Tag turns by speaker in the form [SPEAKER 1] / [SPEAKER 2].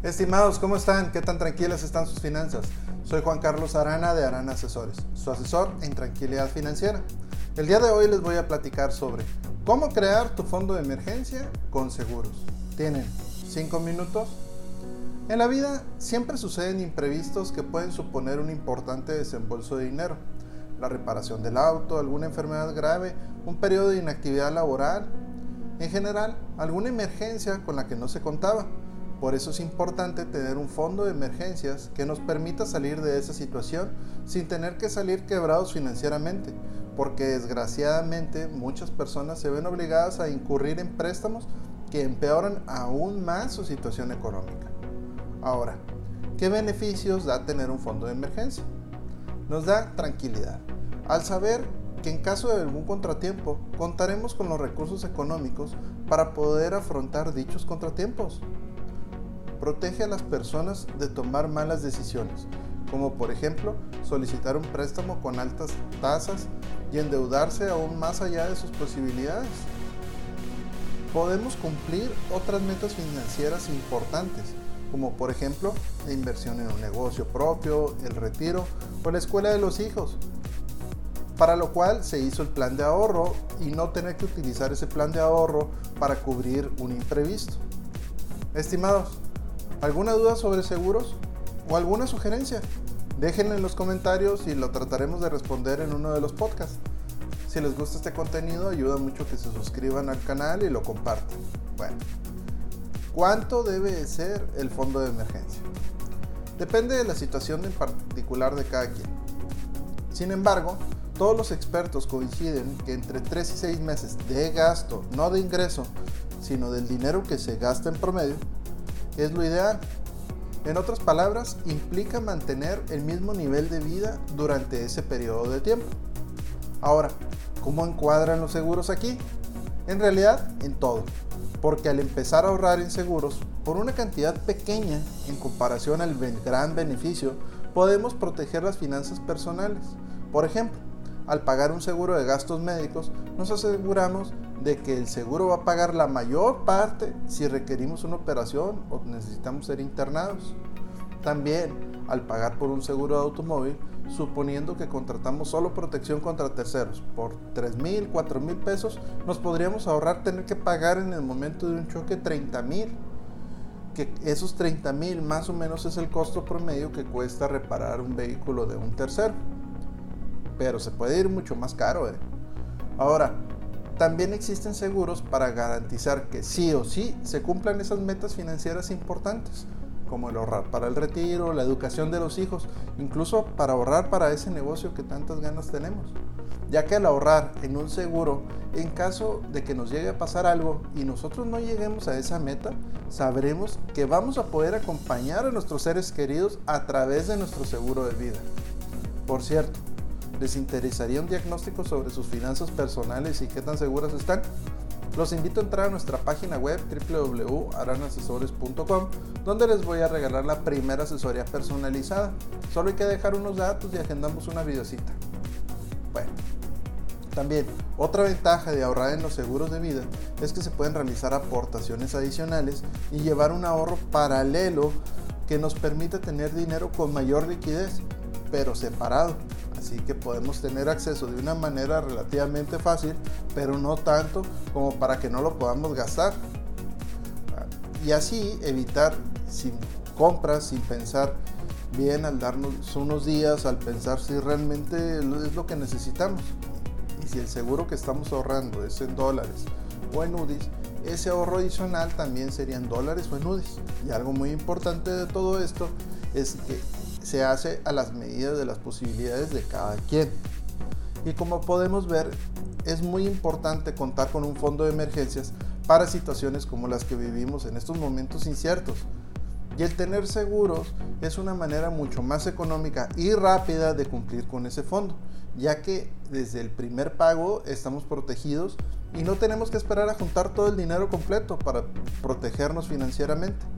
[SPEAKER 1] Estimados, ¿cómo están? ¿Qué tan tranquilas están sus finanzas? Soy Juan Carlos Arana de Arana Asesores, su asesor en tranquilidad financiera. El día de hoy les voy a platicar sobre cómo crear tu fondo de emergencia con seguros. ¿Tienen 5 minutos? En la vida siempre suceden imprevistos que pueden suponer un importante desembolso de dinero. La reparación del auto, alguna enfermedad grave, un periodo de inactividad laboral, en general, alguna emergencia con la que no se contaba por eso es importante tener un fondo de emergencias que nos permita salir de esa situación sin tener que salir quebrados financieramente, porque desgraciadamente muchas personas se ven obligadas a incurrir en préstamos que empeoran aún más su situación económica. Ahora, ¿qué beneficios da tener un fondo de emergencia? Nos da tranquilidad, al saber que en caso de algún contratiempo contaremos con los recursos económicos para poder afrontar dichos contratiempos protege a las personas de tomar malas decisiones, como por ejemplo solicitar un préstamo con altas tasas y endeudarse aún más allá de sus posibilidades. Podemos cumplir otras metas financieras importantes, como por ejemplo la inversión en un negocio propio, el retiro o la escuela de los hijos, para lo cual se hizo el plan de ahorro y no tener que utilizar ese plan de ahorro para cubrir un imprevisto. Estimados, ¿Alguna duda sobre seguros? ¿O alguna sugerencia? Déjenla en los comentarios y lo trataremos de responder en uno de los podcasts. Si les gusta este contenido, ayuda mucho que se suscriban al canal y lo compartan. Bueno, ¿cuánto debe ser el fondo de emergencia? Depende de la situación en particular de cada quien. Sin embargo, todos los expertos coinciden que entre 3 y 6 meses de gasto, no de ingreso, sino del dinero que se gasta en promedio, es lo ideal. En otras palabras, implica mantener el mismo nivel de vida durante ese periodo de tiempo. Ahora, ¿cómo encuadran los seguros aquí? En realidad, en todo. Porque al empezar a ahorrar en seguros, por una cantidad pequeña en comparación al gran beneficio, podemos proteger las finanzas personales. Por ejemplo, al pagar un seguro de gastos médicos, nos aseguramos de que el seguro va a pagar la mayor parte si requerimos una operación o necesitamos ser internados. También, al pagar por un seguro de automóvil, suponiendo que contratamos solo protección contra terceros, por 3 mil, 4 mil pesos, nos podríamos ahorrar tener que pagar en el momento de un choque 30 mil. Que esos 30 mil más o menos es el costo promedio que cuesta reparar un vehículo de un tercero pero se puede ir mucho más caro. ¿eh? Ahora, también existen seguros para garantizar que sí o sí se cumplan esas metas financieras importantes, como el ahorrar para el retiro, la educación de los hijos, incluso para ahorrar para ese negocio que tantas ganas tenemos. Ya que al ahorrar en un seguro, en caso de que nos llegue a pasar algo y nosotros no lleguemos a esa meta, sabremos que vamos a poder acompañar a nuestros seres queridos a través de nuestro seguro de vida. Por cierto, ¿Les interesaría un diagnóstico sobre sus finanzas personales y qué tan seguras están? Los invito a entrar a nuestra página web www.aranasesores.com donde les voy a regalar la primera asesoría personalizada. Solo hay que dejar unos datos y agendamos una videocita. Bueno, también otra ventaja de ahorrar en los seguros de vida es que se pueden realizar aportaciones adicionales y llevar un ahorro paralelo que nos permite tener dinero con mayor liquidez, pero separado Así que podemos tener acceso de una manera relativamente fácil, pero no tanto como para que no lo podamos gastar. Y así evitar sin compras, sin pensar bien al darnos unos días, al pensar si realmente es lo que necesitamos. Y si el seguro que estamos ahorrando es en dólares o en UDIs, ese ahorro adicional también sería en dólares o en UDIs. Y algo muy importante de todo esto es que se hace a las medidas de las posibilidades de cada quien. Y como podemos ver, es muy importante contar con un fondo de emergencias para situaciones como las que vivimos en estos momentos inciertos. Y el tener seguros es una manera mucho más económica y rápida de cumplir con ese fondo, ya que desde el primer pago estamos protegidos y no tenemos que esperar a juntar todo el dinero completo para protegernos financieramente.